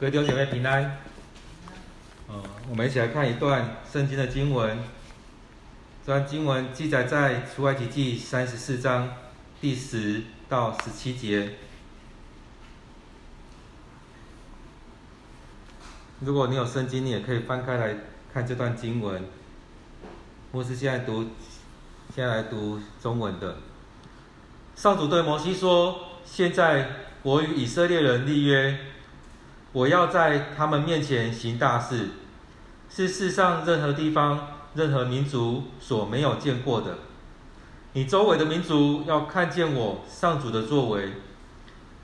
各位弟兄姐妹平安。呃，我们一起来看一段圣经的经文。这段经文记载在出埃及记三十四章第十到十七节。如果你有圣经，你也可以翻开来看这段经文。牧师现在读，现在来读中文的。上主对摩西说：“现在我与以色列人立约。”我要在他们面前行大事，是世上任何地方、任何民族所没有见过的。你周围的民族要看见我上主的作为，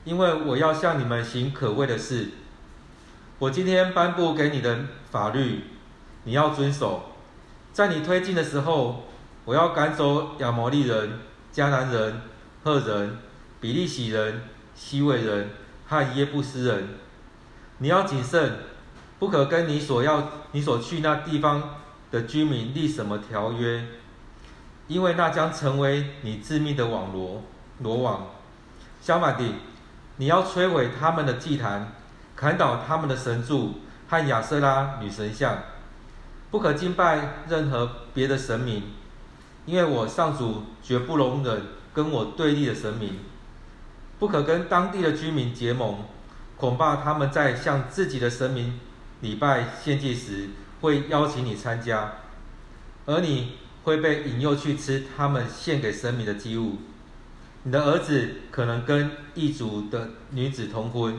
因为我要向你们行可畏的事。我今天颁布给你的法律，你要遵守。在你推进的时候，我要赶走亚摩利人、迦南人、赫人、比利洗人、希未人和耶布斯人。你要谨慎，不可跟你所要、你所去那地方的居民立什么条约，因为那将成为你致命的网罗、罗网。相反的，你要摧毁他们的祭坛，砍倒他们的神柱和亚瑟拉女神像，不可敬拜任何别的神明，因为我上主绝不容忍跟我对立的神明，不可跟当地的居民结盟。恐怕他们在向自己的神明礼拜献祭时，会邀请你参加，而你会被引诱去吃他们献给神明的祭物。你的儿子可能跟异族的女子通婚，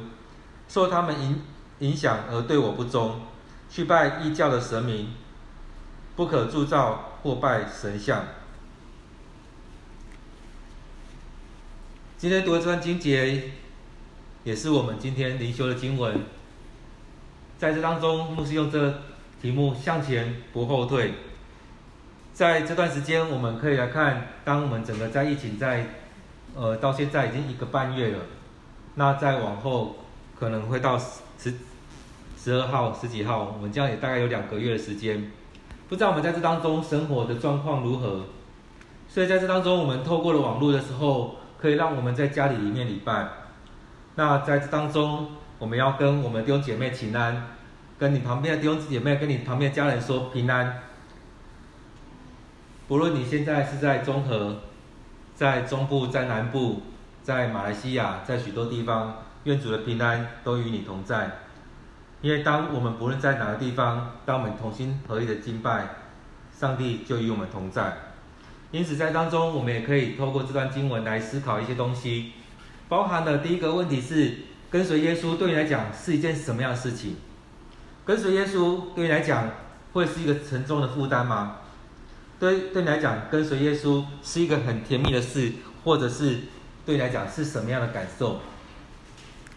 受他们影影响而对我不忠，去拜异教的神明，不可铸造或拜神像。今天读的这段经节。也是我们今天灵修的经文，在这当中，牧师用这个题目向前不后退。在这段时间，我们可以来看，当我们整个在疫情在，呃，到现在已经一个半月了，那再往后可能会到十十二号、十几号，我们这样也大概有两个月的时间，不知道我们在这当中生活的状况如何。所以在这当中，我们透过了网络的时候，可以让我们在家里里面礼拜。那在这当中，我们要跟我们弟兄姐妹请安，跟你旁边的弟兄姐妹，跟你旁边的家人说平安。不论你现在是在中和，在中部，在南部，在马来西亚，在许多地方，愿主的平安都与你同在。因为当我们不论在哪个地方，当我们同心合意的敬拜，上帝就与我们同在。因此在当中，我们也可以透过这段经文来思考一些东西。包含的第一个问题是，跟随耶稣对你来讲是一件什么样的事情？跟随耶稣对你来讲会是一个沉重的负担吗？对，对你来讲，跟随耶稣是一个很甜蜜的事，或者是对你来讲是什么样的感受？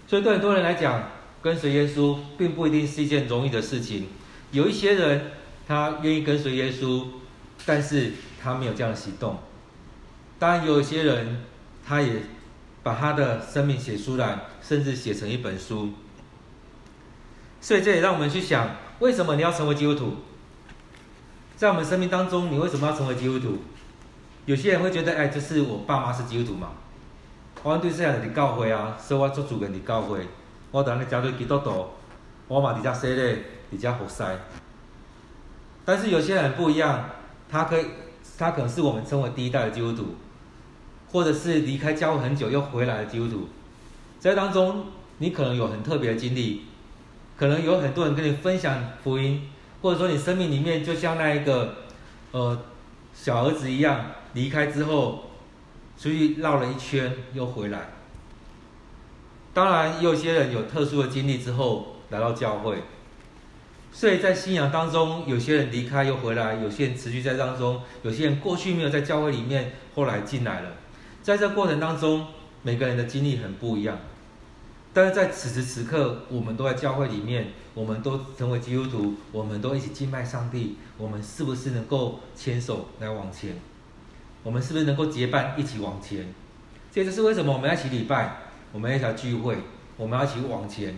所以对很多人来讲，跟随耶稣并不一定是一件容易的事情。有一些人他愿意跟随耶稣，但是他没有这样的行动。当然，有一些人他也。把他的生命写出来，甚至写成一本书。所以这也让我们去想：为什么你要成为基督徒？在我们生命当中，你为什么要成为基督徒？有些人会觉得：哎，这是我爸妈是基督徒嘛？我对这样的教会啊，所以我做主人的教会，我当然加入基督徒，我嘛比较犀利，比较好塞。但是有些人不一样，他可以，他可能是我们称为第一代的基督徒。或者是离开教会很久又回来的基督徒，在当中你可能有很特别的经历，可能有很多人跟你分享福音，或者说你生命里面就像那一个呃小儿子一样，离开之后出去绕了一圈又回来。当然，也有些人有特殊的经历之后来到教会，所以在信仰当中，有些人离开又回来，有些人持续在当中，有些人过去没有在教会里面，后来进来了。在这过程当中，每个人的经历很不一样，但是在此时此刻，我们都在教会里面，我们都成为基督徒，我们都一起敬拜上帝，我们是不是能够牵手来往前？我们是不是能够结伴一起往前？这就是为什么我们要一起礼拜，我们要一起聚会，我们要一起往前。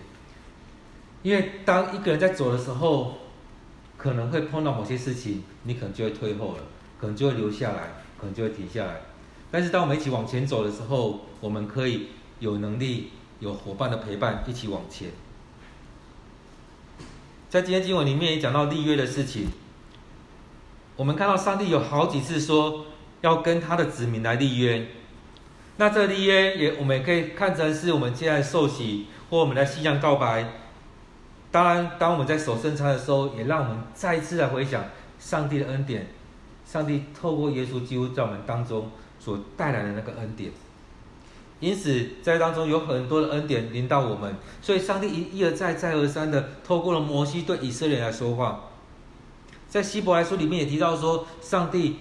因为当一个人在走的时候，可能会碰到某些事情，你可能就会退后了，可能就会留下来，可能就会停下来。但是当我们一起往前走的时候，我们可以有能力、有伙伴的陪伴，一起往前。在今天经文里面也讲到立约的事情。我们看到上帝有好几次说要跟他的子民来立约。那这立约也，我们也可以看成是我们现在受洗或我们的信仰告白。当然，当我们在守圣餐的时候，也让我们再一次来回想上帝的恩典。上帝透过耶稣基督在我们当中所带来的那个恩典。因此，在当中有很多的恩典临到我们，所以上帝一一而再、再而三的透过了摩西对以色列来说话。在希伯来书里面也提到说，上帝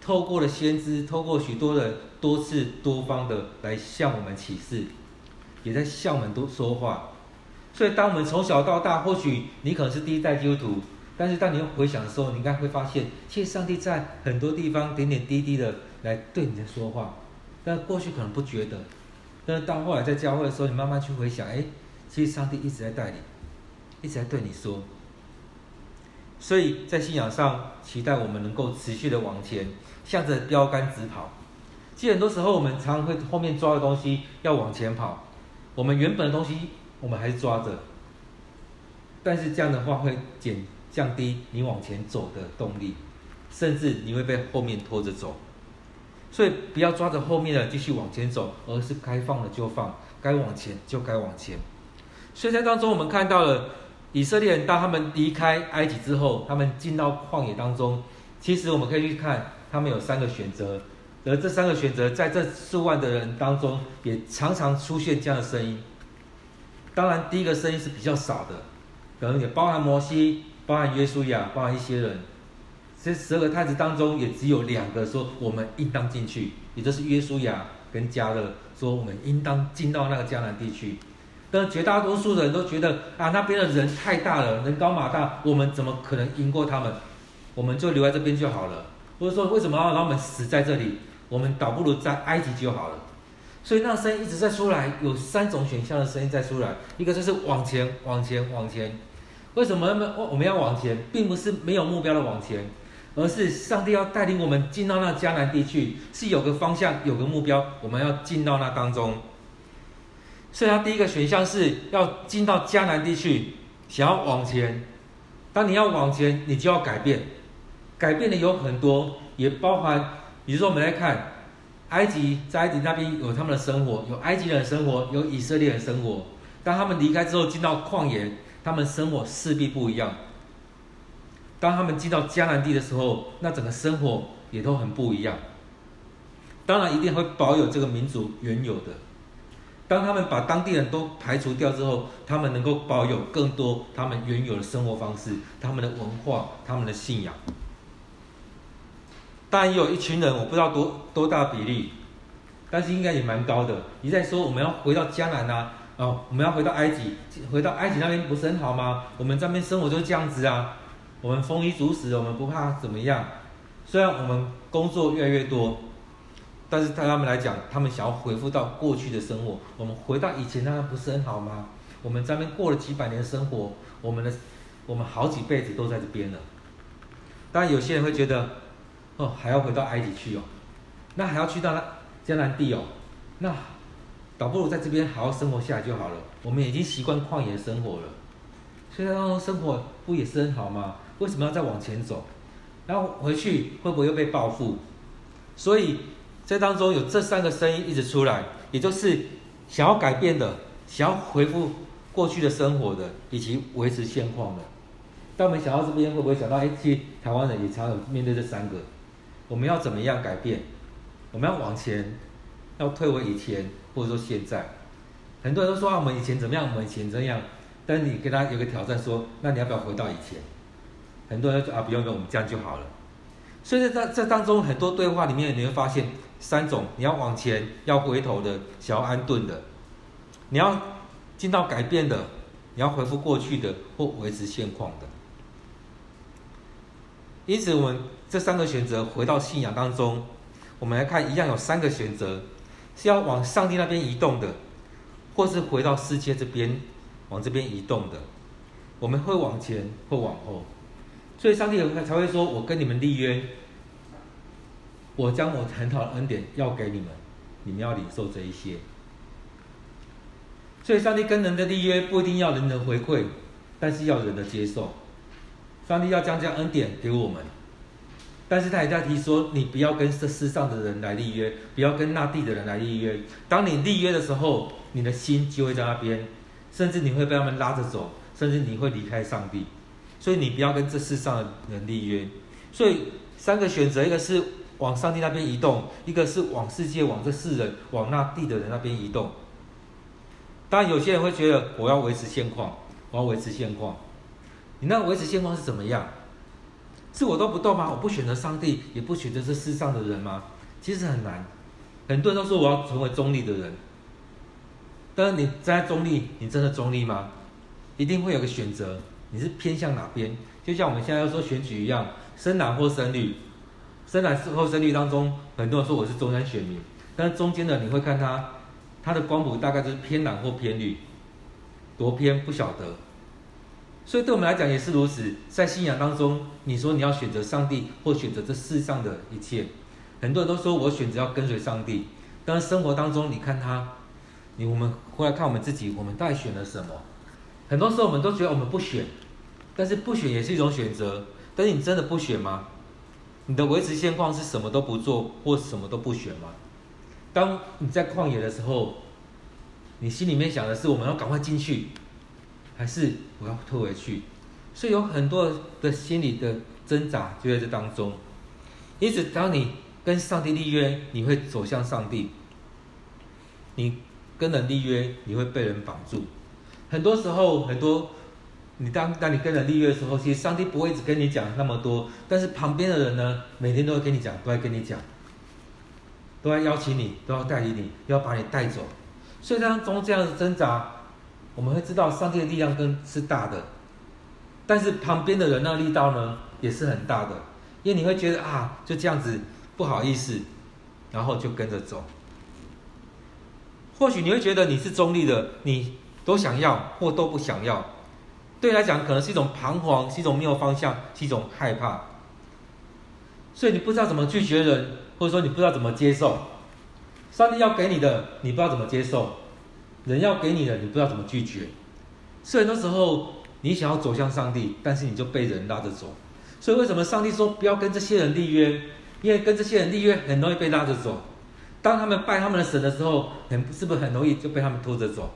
透过了先知，透过许多人。多次多方的来向我们启示，也在向我们都说话。所以，当我们从小到大，或许你可能是第一代基督徒，但是当你回想的时候，你应该会发现，其实上帝在很多地方点点滴滴的来对你在说话。但过去可能不觉得，但是到后来在教会的时候，你慢慢去回想，哎，其实上帝一直在带领，一直在对你说。所以在信仰上，期待我们能够持续的往前，向着标杆直跑。其实很多时候，我们常会后面抓的东西要往前跑，我们原本的东西我们还是抓着，但是这样的话会减降低你往前走的动力，甚至你会被后面拖着走。所以不要抓着后面的继续往前走，而是该放的就放，该往前就该往前。所以在当中，我们看到了以色列人当他们离开埃及之后，他们进到旷野当中，其实我们可以去看，他们有三个选择。而这三个选择，在这数万的人当中，也常常出现这样的声音。当然，第一个声音是比较少的，可能也包含摩西、包含约书亚、包含一些人。这十二个太子当中，也只有两个说我们应当进去，也就是约书亚跟迦勒说我们应当进到那个迦南地区。但绝大多数的人都觉得啊，那边的人太大了，人高马大，我们怎么可能赢过他们？我们就留在这边就好了。或者说，为什么要让我们死在这里？我们倒不如在埃及就好了，所以那声音一直在出来，有三种选项的声音在出来，一个就是往前，往前，往前。为什么我们要往前，并不是没有目标的往前，而是上帝要带领我们进到那迦南地区，是有个方向，有个目标，我们要进到那当中。所以，他第一个选项是要进到迦南地区，想要往前。当你要往前，你就要改变，改变的有很多，也包含。比如说，我们来看埃及，在埃及那边有他们的生活，有埃及人的生活，有以色列人的生活。当他们离开之后，进到旷野，他们生活势必不一样。当他们进到迦南地的时候，那整个生活也都很不一样。当然，一定会保有这个民族原有的。当他们把当地人都排除掉之后，他们能够保有更多他们原有的生活方式、他们的文化、他们的信仰。当然也有一群人，我不知道多多大比例，但是应该也蛮高的。你在说我们要回到迦南啊，哦，我们要回到埃及，回到埃及那边不是很好吗？我们这边生活就是这样子啊，我们丰衣足食，我们不怕怎么样。虽然我们工作越来越多，但是对他们来讲，他们想要恢复到过去的生活。我们回到以前那样不是很好吗？我们这边过了几百年的生活，我们的我们好几辈子都在这边了。当然有些人会觉得。哦，还要回到埃及去哦，那还要去到那迦南地哦，那倒不如在这边好好生活下来就好了。我们已经习惯旷野生活了，虽然当中生活不也是很好吗？为什么要再往前走？然后回去会不会又被报复？所以这当中有这三个声音一直出来，也就是想要改变的，想要恢复过去的生活的，以及维持现况的。但我们想到这边，会不会想到？哎，其实台湾人也常有面对这三个。我们要怎么样改变？我们要往前，要退回以前，或者说现在。很多人都说啊，我们以前怎么样？我们以前怎样？但你跟他有个挑战，说，那你要不要回到以前？很多人说啊，不用不用，我们这样就好了。所以在这当中，很多对话里面，你会发现三种：你要往前，要回头的，想要安顿的；你要进到改变的，你要恢复过去的，或维持现况的。因此，我们这三个选择回到信仰当中，我们来看，一样有三个选择，是要往上帝那边移动的，或是回到世界这边，往这边移动的。我们会往前，或往后。所以，上帝才会说：“我跟你们立约，我将我很好的恩典要给你们，你们要领受这一些。”所以，上帝跟人的立约不一定要人人回馈，但是要人的接受。上帝要将这样恩典给我们，但是他也在提说，你不要跟这世上的人来立约，不要跟那地的人来立约。当你立约的时候，你的心就会在那边，甚至你会被他们拉着走，甚至你会离开上帝。所以你不要跟这世上的人立约。所以三个选择，一个是往上帝那边移动，一个是往世界、往这世人、往那地的人那边移动。当然，有些人会觉得我要维持现况，我要维持现况。你那维持现况是怎么样？是我都不动吗？我不选择上帝，也不选择这世上的人吗？其实很难。很多人都说我要成为中立的人，但是你站在中立，你真的中立吗？一定会有个选择，你是偏向哪边？就像我们现在要说选举一样，深蓝或深绿，深蓝或深绿当中，很多人说我是中山选民，但是中间的你会看他。他的光谱大概就是偏蓝或偏绿，多偏不晓得，所以对我们来讲也是如此。在信仰当中，你说你要选择上帝或选择这世上的一切，很多人都说我选择要跟随上帝，但是生活当中你看他，你我们回来看我们自己，我们到底选了什么？很多时候我们都觉得我们不选，但是不选也是一种选择。但是你真的不选吗？你的维持现况是什么都不做或什么都不选吗？当你在旷野的时候，你心里面想的是我们要赶快进去，还是我要退回去？所以有很多的心理的挣扎就在这当中。因此，当你跟上帝立约，你会走向上帝；你跟人立约，你会被人绑住。很多时候，很多你当当你跟人立约的时候，其实上帝不会一直跟你讲那么多，但是旁边的人呢，每天都会跟你讲，都会跟你讲。都要邀请你，都要带领你，要把你带走。所以当中这样的挣扎，我们会知道上帝的力量跟是大的，但是旁边的人那力道呢，也是很大的。因为你会觉得啊，就这样子不好意思，然后就跟着走。或许你会觉得你是中立的，你都想要或都不想要。对来讲，可能是一种彷徨，是一种没有方向，是一种害怕。所以你不知道怎么拒绝人。或者说你不知道怎么接受，上帝要给你的，你不知道怎么接受；人要给你的，你不知道怎么拒绝。所以很多时候，你想要走向上帝，但是你就被人拉着走。所以为什么上帝说不要跟这些人立约？因为跟这些人立约很容易被拉着走。当他们拜他们的神的时候，很是不是很容易就被他们拖着走？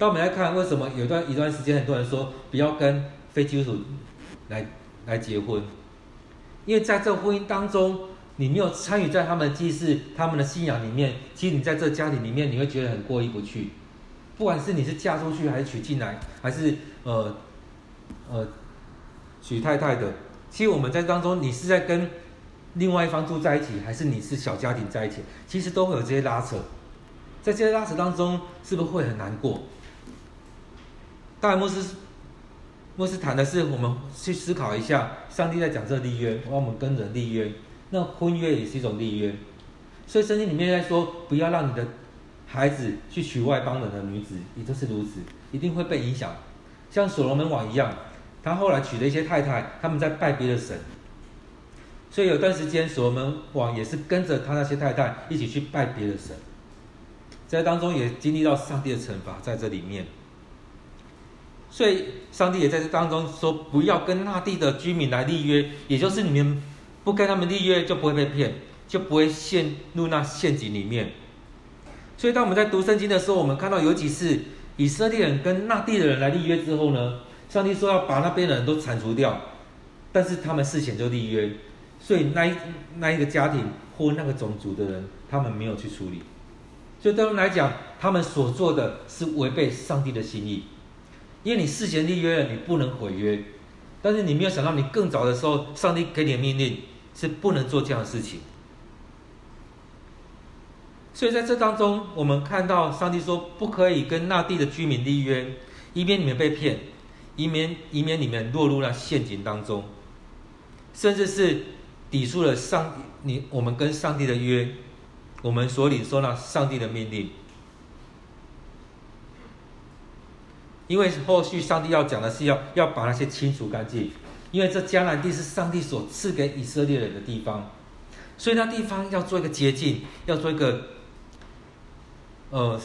当我们来看为什么有段一段时间，很多人说不要跟非基督徒来来结婚，因为在这婚姻当中。你没有参与在他们的祭祀、他们的信仰里面，其实你在这家庭里面，你会觉得很过意不去。不管是你是嫁出去，还是娶进来，还是呃呃娶太太的，其实我们在当中，你是在跟另外一方住在一起，还是你是小家庭在一起，其实都会有这些拉扯。在这些拉扯当中，是不是会很难过？当然，牧师牧师谈的是，我们去思考一下，上帝在讲这立约，让我们跟人立约。那婚约也是一种立约，所以圣经里面在说，不要让你的孩子去娶外邦人的女子，也就是如此，一定会被影响。像所罗门王一样，他后来娶了一些太太，他们在拜别的神，所以有段时间所罗门王也是跟着他那些太太一起去拜别的神，在当中也经历到上帝的惩罚在这里面。所以上帝也在这当中说，不要跟那地的居民来立约，也就是你们。不跟他们立约，就不会被骗，就不会陷入那陷阱里面。所以，当我们在读圣经的时候，我们看到有几次以色列人跟那地的人来立约之后呢，上帝说要把那边的人都铲除掉，但是他们事前就立约，所以那一那一个家庭或那个种族的人，他们没有去处理。所以对他们来讲，他们所做的是违背上帝的心意，因为你事前立约了，你不能毁约，但是你没有想到，你更早的时候，上帝给你的命令。是不能做这样的事情，所以在这当中，我们看到上帝说不可以跟那地的居民立约，以免你们被骗，以免以免你们落入那陷阱当中，甚至是抵触了上你我们跟上帝的约，我们所领受那上帝的命令，因为后续上帝要讲的是要要把那些清除干净。因为这迦南地是上帝所赐给以色列人的地方，所以那地方要做一个洁净，要做一个呃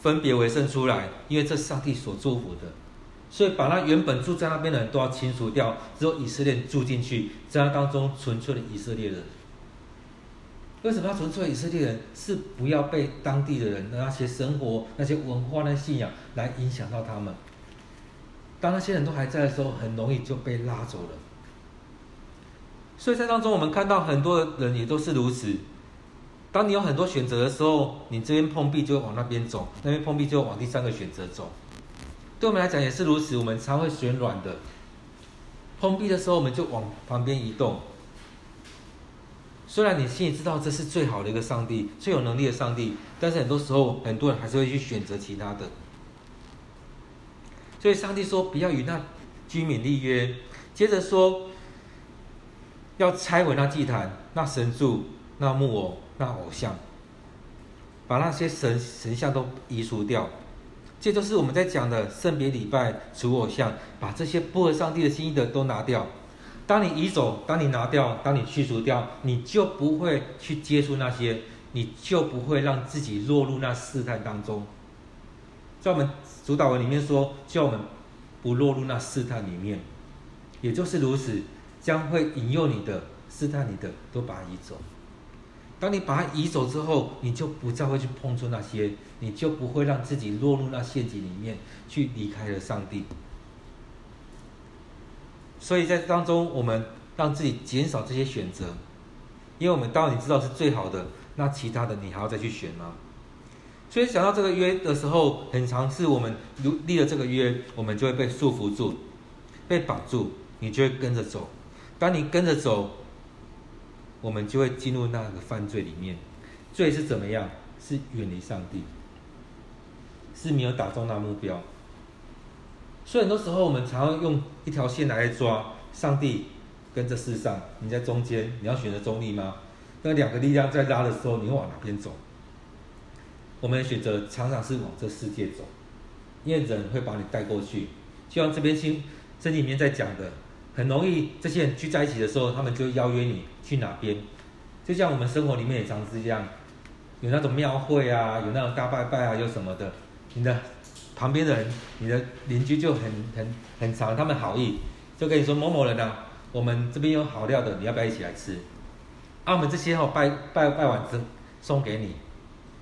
分别为圣出来，因为这是上帝所祝福的。所以把那原本住在那边的人都要清除掉，只有以色列住进去，在那当中纯粹的以色列人。为什么要纯粹以色列人？是不要被当地的人的那些生活、那些文化、那些信仰来影响到他们。当那些人都还在的时候，很容易就被拉走了。所以在当中，我们看到很多人也都是如此。当你有很多选择的时候，你这边碰壁就会往那边走，那边碰壁就会往第三个选择走。对我们来讲也是如此，我们常会选软的。碰壁的时候，我们就往旁边移动。虽然你心里知道这是最好的一个上帝，最有能力的上帝，但是很多时候，很多人还是会去选择其他的。所以上帝说不要与那居民立约，接着说要拆毁那祭坛、那神柱、那木偶、那偶像，把那些神神像都移除掉。这就是我们在讲的圣别礼拜、除偶像，把这些不合上帝的心意的都拿掉。当你移走，当你拿掉，当你去除掉，你就不会去接触那些，你就不会让自己落入那试探当中。在我们主导文里面说，叫我们不落入那试探里面，也就是如此，将会引诱你的、试探你的，都把它移走。当你把它移走之后，你就不再会去碰触那些，你就不会让自己落入那陷阱里面，去离开了上帝。所以在当中，我们让自己减少这些选择，因为我们当你知道是最好的，那其他的你还要再去选吗？所以想到这个约的时候，很常是我们如立了这个约，我们就会被束缚住，被绑住，你就会跟着走。当你跟着走，我们就会进入那个犯罪里面。罪是怎么样？是远离上帝，是没有打中那目标。所以很多时候，我们常用一条线来抓上帝跟这世上，你在中间，你要选择中立吗？那两个力量在拉的时候，你会往哪边走？我们选择常常是往这世界走，因为人会把你带过去。就像这边经这里面在讲的，很容易这些人聚在一起的时候，他们就邀约你去哪边。就像我们生活里面也常是这样，有那种庙会啊，有那种大拜拜啊，有什么的。你的旁边的人，你的邻居就很很很常，他们好意就跟你说某某人啊，我们这边有好料的，你要不要一起来吃？啊，我们这些哦拜拜拜完之送给你。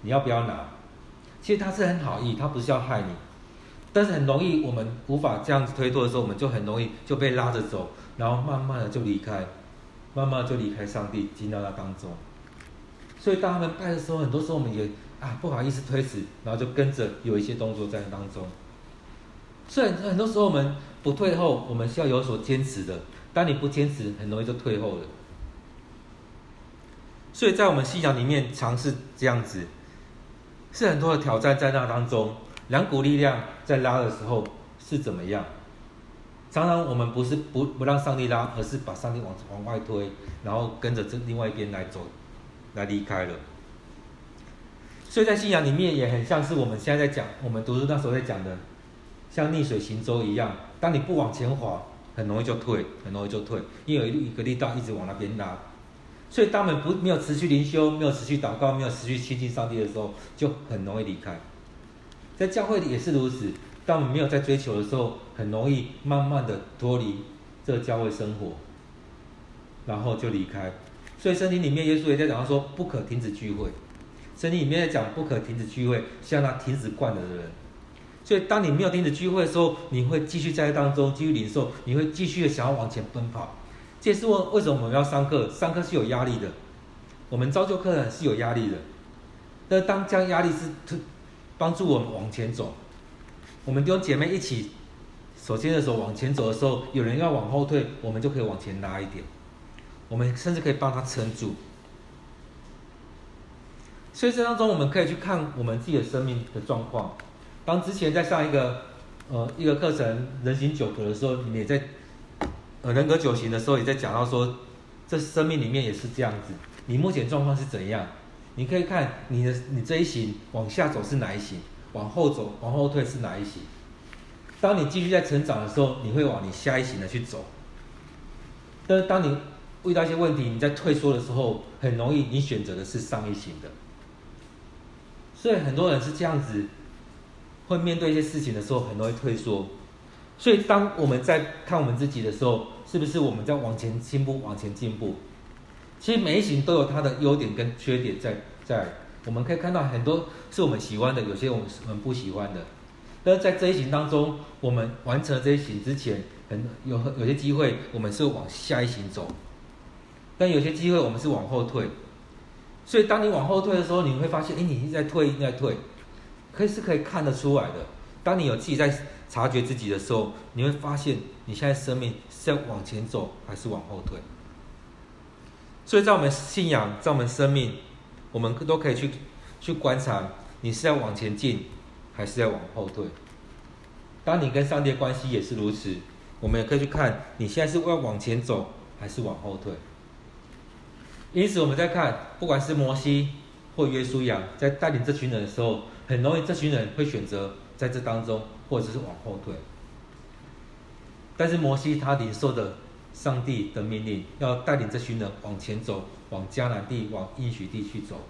你要不要拿？其实他是很好意，他不是要害你，但是很容易我们无法这样子推脱的时候，我们就很容易就被拉着走，然后慢慢的就离开，慢慢就离开上帝，进到那当中。所以当他们拜的时候，很多时候我们也啊不好意思推辞，然后就跟着有一些动作在当中。所以很多时候我们不退后，我们是要有所坚持的。当你不坚持，很容易就退后了。所以在我们信仰里面，尝试这样子。是很多的挑战在那当中，两股力量在拉的时候是怎么样？常常我们不是不不让上帝拉，而是把上帝往往外推，然后跟着这另外一边来走，来离开了。所以在信仰里面也很像是我们现在在讲，我们读书那时候在讲的，像逆水行舟一样，当你不往前滑，很容易就退，很容易就退，因为有一个力道一直往那边拉。所以，当我们不没有持续灵修，没有持续祷告，没有持续亲近上帝的时候，就很容易离开。在教会里也是如此，当我们没有在追求的时候，很容易慢慢的脱离这个教会生活，然后就离开。所以圣经里面耶稣也在讲到说，不可停止聚会。圣经里面在讲不可停止聚会，像那停止惯了的人。所以，当你没有停止聚会的时候，你会继续在当中继续领受，你会继续的想要往前奔跑。这也是为为什么我们要上课？上课是有压力的，我们造就客人是有压力的。但当这样压力是帮助我们往前走，我们弟兄姐妹一起手牵着手往前走的时候，有人要往后退，我们就可以往前拉一点，我们甚至可以帮他撑住。所以这当中，我们可以去看我们自己的生命的状况。当之前在上一个呃一个课程人形九格的时候，你们也在。呃，人格九型的时候也在讲到说，这生命里面也是这样子。你目前状况是怎样？你可以看你的你这一型往下走是哪一型，往后走往后退是哪一型。当你继续在成长的时候，你会往你下一型的去走。但是当你遇到一些问题，你在退缩的时候，很容易你选择的是上一型的。所以很多人是这样子，会面对一些事情的时候，很容易退缩。所以当我们在看我们自己的时候，是不是我们在往前进步，往前进步？其实每一型都有它的优点跟缺点在在，我们可以看到很多是我们喜欢的，有些我们我们不喜欢的。但是在这一型当中，我们完成了这一型之前，很有有些机会我们是往下一型走，但有些机会我们是往后退。所以当你往后退的时候，你会发现，哎，你一直在退，一直在退，可以是可以看得出来的。当你有自己在察觉自己的时候，你会发现你现在生命是要往前走还是往后退。所以在我们信仰，在我们生命，我们都可以去去观察，你是要往前进，还是要往后退。当你跟上帝的关系也是如此，我们也可以去看，你现在是要往前走，还是往后退。因此，我们在看，不管是摩西或约书亚在带领这群人的时候，很容易这群人会选择在这当中，或者是往后退。但是摩西他领受的。上帝的命令要带领这群人往前走，往迦南地、往应许地去走。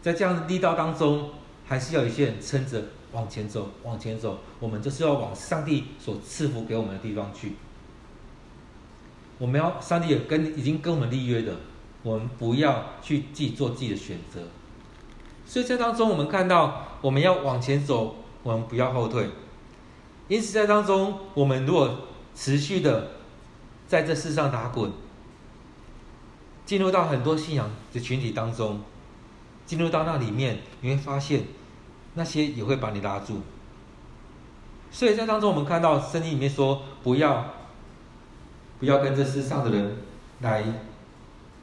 在这样的力道当中，还是要有一些人撑着往前走，往前走。我们就是要往上帝所赐福给我们的地方去。我们要上帝也跟已经跟我们立约的，我们不要去自己做自己的选择。所以在当中，我们看到我们要往前走，我们不要后退。因此，在当中，我们如果持续的。在这世上打滚，进入到很多信仰的群体当中，进入到那里面，你会发现那些也会把你拉住。所以在当中，我们看到圣经里面说，不要不要跟这世上的人来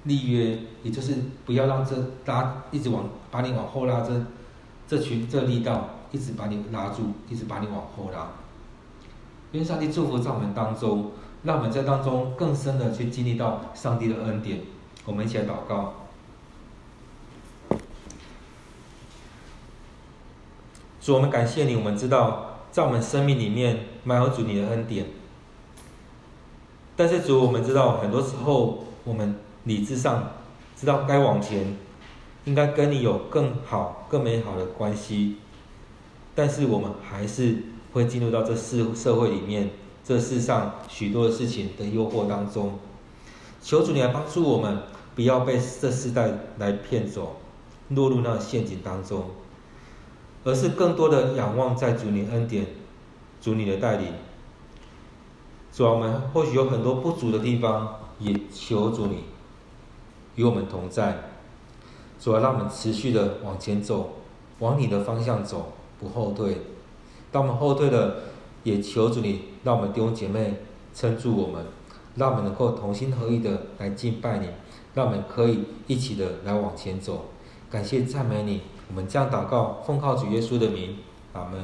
立约，也就是不要让这拉一直往把你往后拉，这这群这力道一直把你拉住，一直把你往后拉。愿上帝祝福在我们当中。让我们在当中更深的去经历到上帝的恩典。我们一起来祷告。主，我们感谢你。我们知道，在我们生命里面满有主你的恩典。但是主，我们知道，很多时候我们理智上知道该往前，应该跟你有更好、更美好的关系。但是我们还是会进入到这世社会里面。这世上许多的事情的诱惑当中，求主你来帮助我们，不要被这世代来骗走，落入那个陷阱当中，而是更多的仰望在主你恩典、主你的带领。主啊，我们或许有很多不足的地方，也求主你与我们同在。主啊，让我们持续的往前走，往你的方向走，不后退。当我们后退了，也求主你。让我们弟兄姐妹撑住我们，让我们能够同心合意的来敬拜你，让我们可以一起的来往前走。感谢赞美你，我们将祷告，奉靠主耶稣的名，阿门。